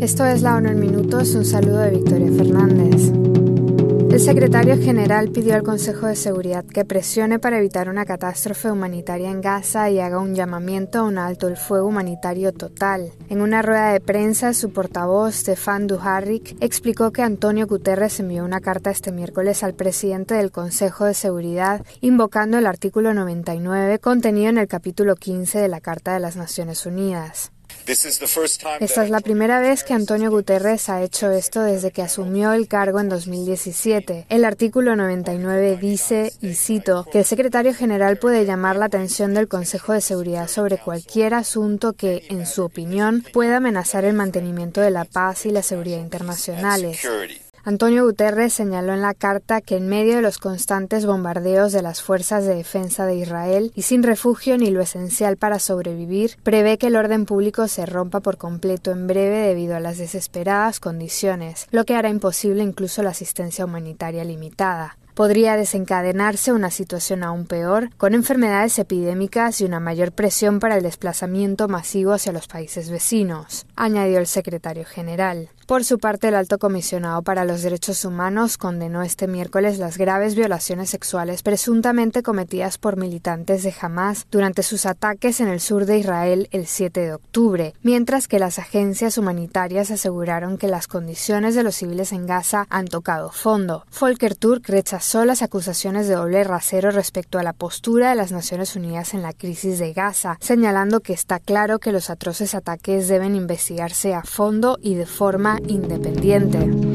Esto es La ONU en Minutos, un saludo de Victoria Fernández. El secretario general pidió al Consejo de Seguridad que presione para evitar una catástrofe humanitaria en Gaza y haga un llamamiento a un alto el fuego humanitario total. En una rueda de prensa, su portavoz, Stefan Dujarric, explicó que Antonio Guterres envió una carta este miércoles al presidente del Consejo de Seguridad invocando el artículo 99 contenido en el capítulo 15 de la Carta de las Naciones Unidas. Esta es la primera vez que Antonio Guterres ha hecho esto desde que asumió el cargo en 2017. El artículo 99 dice, y cito, que el secretario general puede llamar la atención del Consejo de Seguridad sobre cualquier asunto que, en su opinión, pueda amenazar el mantenimiento de la paz y la seguridad internacionales. Antonio Guterres señaló en la carta que en medio de los constantes bombardeos de las fuerzas de defensa de Israel y sin refugio ni lo esencial para sobrevivir, prevé que el orden público se rompa por completo en breve debido a las desesperadas condiciones, lo que hará imposible incluso la asistencia humanitaria limitada podría desencadenarse una situación aún peor, con enfermedades epidémicas y una mayor presión para el desplazamiento masivo hacia los países vecinos, añadió el secretario general. Por su parte, el alto comisionado para los derechos humanos condenó este miércoles las graves violaciones sexuales presuntamente cometidas por militantes de Hamas durante sus ataques en el sur de Israel el 7 de octubre, mientras que las agencias humanitarias aseguraron que las condiciones de los civiles en Gaza han tocado fondo. Volker Turk rechazó las acusaciones de doble rasero respecto a la postura de las Naciones Unidas en la crisis de Gaza, señalando que está claro que los atroces ataques deben investigarse a fondo y de forma independiente.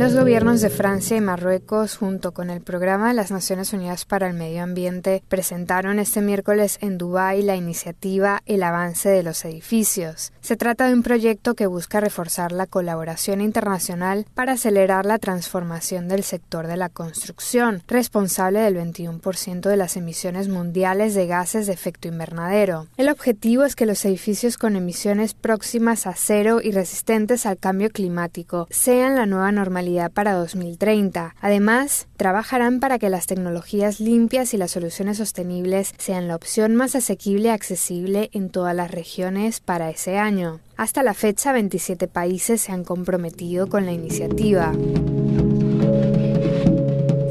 Los gobiernos de Francia y Marruecos, junto con el Programa de las Naciones Unidas para el Medio Ambiente, presentaron este miércoles en Dubái la iniciativa El avance de los edificios. Se trata de un proyecto que busca reforzar la colaboración internacional para acelerar la transformación del sector de la construcción, responsable del 21% de las emisiones mundiales de gases de efecto invernadero. El objetivo es que los edificios con emisiones próximas a cero y resistentes al cambio climático sean la nueva normalidad para 2030. Además, trabajarán para que las tecnologías limpias y las soluciones sostenibles sean la opción más asequible y accesible en todas las regiones para ese año. Hasta la fecha, 27 países se han comprometido con la iniciativa.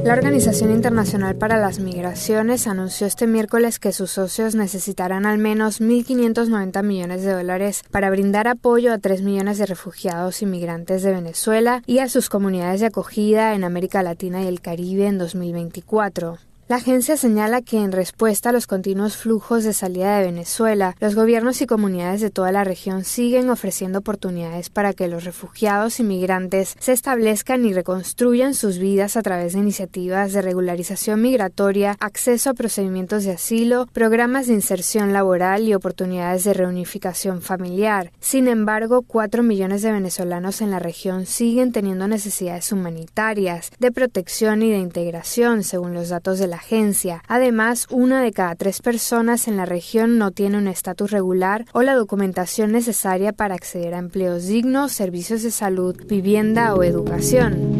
La Organización Internacional para las Migraciones anunció este miércoles que sus socios necesitarán al menos 1.590 millones de dólares para brindar apoyo a 3 millones de refugiados inmigrantes de Venezuela y a sus comunidades de acogida en América Latina y el Caribe en 2024. La agencia señala que en respuesta a los continuos flujos de salida de Venezuela, los gobiernos y comunidades de toda la región siguen ofreciendo oportunidades para que los refugiados y migrantes se establezcan y reconstruyan sus vidas a través de iniciativas de regularización migratoria, acceso a procedimientos de asilo, programas de inserción laboral y oportunidades de reunificación familiar. Sin embargo, cuatro millones de venezolanos en la región siguen teniendo necesidades humanitarias, de protección y de integración, según los datos de la agencia. Además, una de cada tres personas en la región no tiene un estatus regular o la documentación necesaria para acceder a empleos dignos, servicios de salud, vivienda o educación.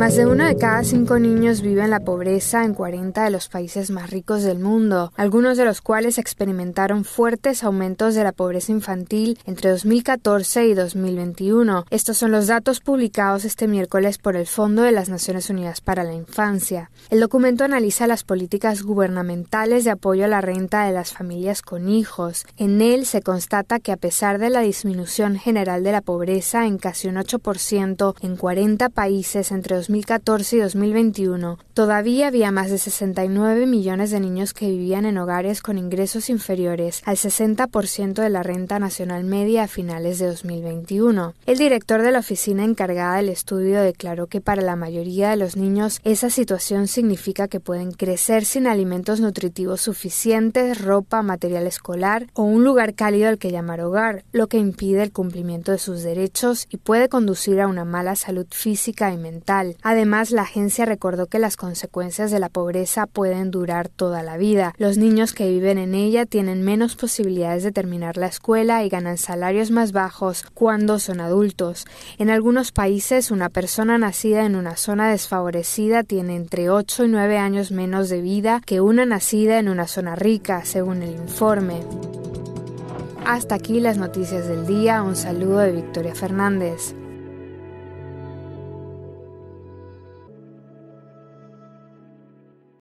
Más de uno de cada cinco niños vive en la pobreza en 40 de los países más ricos del mundo, algunos de los cuales experimentaron fuertes aumentos de la pobreza infantil entre 2014 y 2021. Estos son los datos publicados este miércoles por el Fondo de las Naciones Unidas para la Infancia. El documento analiza las políticas gubernamentales de apoyo a la renta de las familias con hijos. En él se constata que a pesar de la disminución general de la pobreza en casi un 8% en 40 países entre 2014 y 2021, todavía había más de 69 millones de niños que vivían en hogares con ingresos inferiores al 60% de la renta nacional media a finales de 2021. El director de la oficina encargada del estudio declaró que para la mayoría de los niños esa situación significa que pueden crecer sin alimentos nutritivos suficientes, ropa, material escolar o un lugar cálido al que llamar hogar, lo que impide el cumplimiento de sus derechos y puede conducir a una mala salud física y mental. Además, la agencia recordó que las consecuencias de la pobreza pueden durar toda la vida. Los niños que viven en ella tienen menos posibilidades de terminar la escuela y ganan salarios más bajos cuando son adultos. En algunos países, una persona nacida en una zona desfavorecida tiene entre 8 y 9 años menos de vida que una nacida en una zona rica, según el informe. Hasta aquí las noticias del día, un saludo de Victoria Fernández.